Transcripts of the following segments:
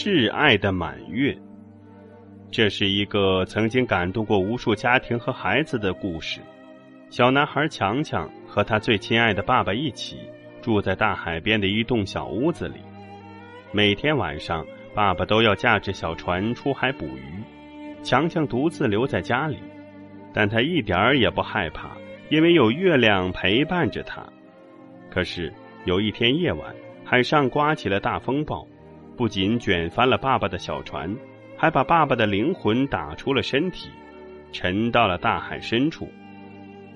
挚爱的满月。这是一个曾经感动过无数家庭和孩子的故事。小男孩强强和他最亲爱的爸爸一起住在大海边的一栋小屋子里。每天晚上，爸爸都要驾着小船出海捕鱼，强强独自留在家里。但他一点儿也不害怕，因为有月亮陪伴着他。可是有一天夜晚，海上刮起了大风暴，不仅卷翻了爸爸的小船，还把爸爸的灵魂打出了身体，沉到了大海深处。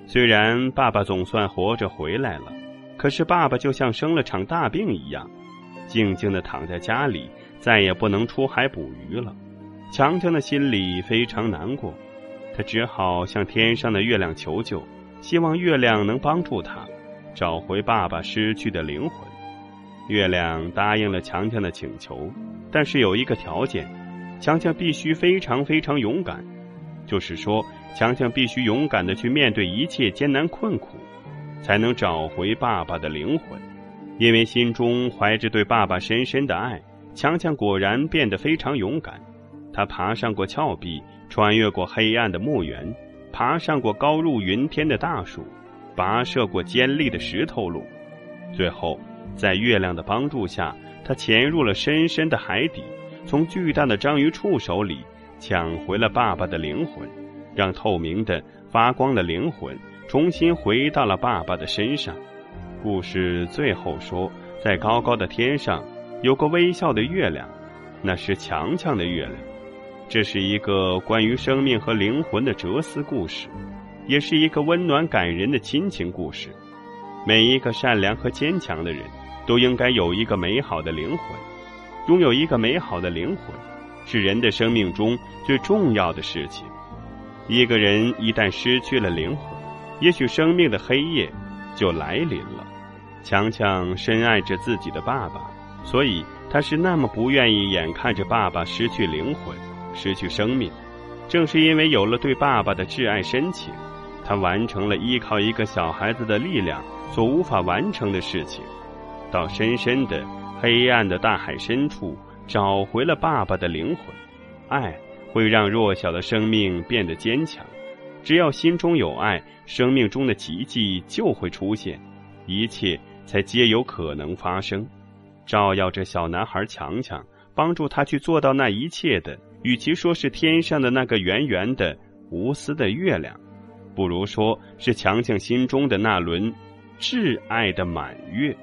虽然爸爸总算活着回来了，可是爸爸就像生了场大病一样，静静的躺在家里，再也不能出海捕鱼了。强强的心里非常难过。他只好向天上的月亮求救，希望月亮能帮助他找回爸爸失去的灵魂。月亮答应了强强的请求，但是有一个条件：强强必须非常非常勇敢，就是说，强强必须勇敢的去面对一切艰难困苦，才能找回爸爸的灵魂。因为心中怀着对爸爸深深的爱，强强果然变得非常勇敢。他爬上过峭壁。穿越过黑暗的墓园，爬上过高入云天的大树，跋涉过尖利的石头路，最后在月亮的帮助下，他潜入了深深的海底，从巨大的章鱼触手里抢回了爸爸的灵魂，让透明的发光的灵魂重新回到了爸爸的身上。故事最后说，在高高的天上有个微笑的月亮，那是强强的月亮。这是一个关于生命和灵魂的哲思故事，也是一个温暖感人的亲情故事。每一个善良和坚强的人，都应该有一个美好的灵魂。拥有一个美好的灵魂，是人的生命中最重要的事情。一个人一旦失去了灵魂，也许生命的黑夜就来临了。强强深爱着自己的爸爸，所以他是那么不愿意眼看着爸爸失去灵魂。失去生命，正是因为有了对爸爸的挚爱深情，他完成了依靠一个小孩子的力量所无法完成的事情，到深深的黑暗的大海深处找回了爸爸的灵魂。爱会让弱小的生命变得坚强，只要心中有爱，生命中的奇迹就会出现，一切才皆有可能发生。照耀着小男孩强强，帮助他去做到那一切的。与其说是天上的那个圆圆的、无私的月亮，不如说是强强心中的那轮挚爱的满月。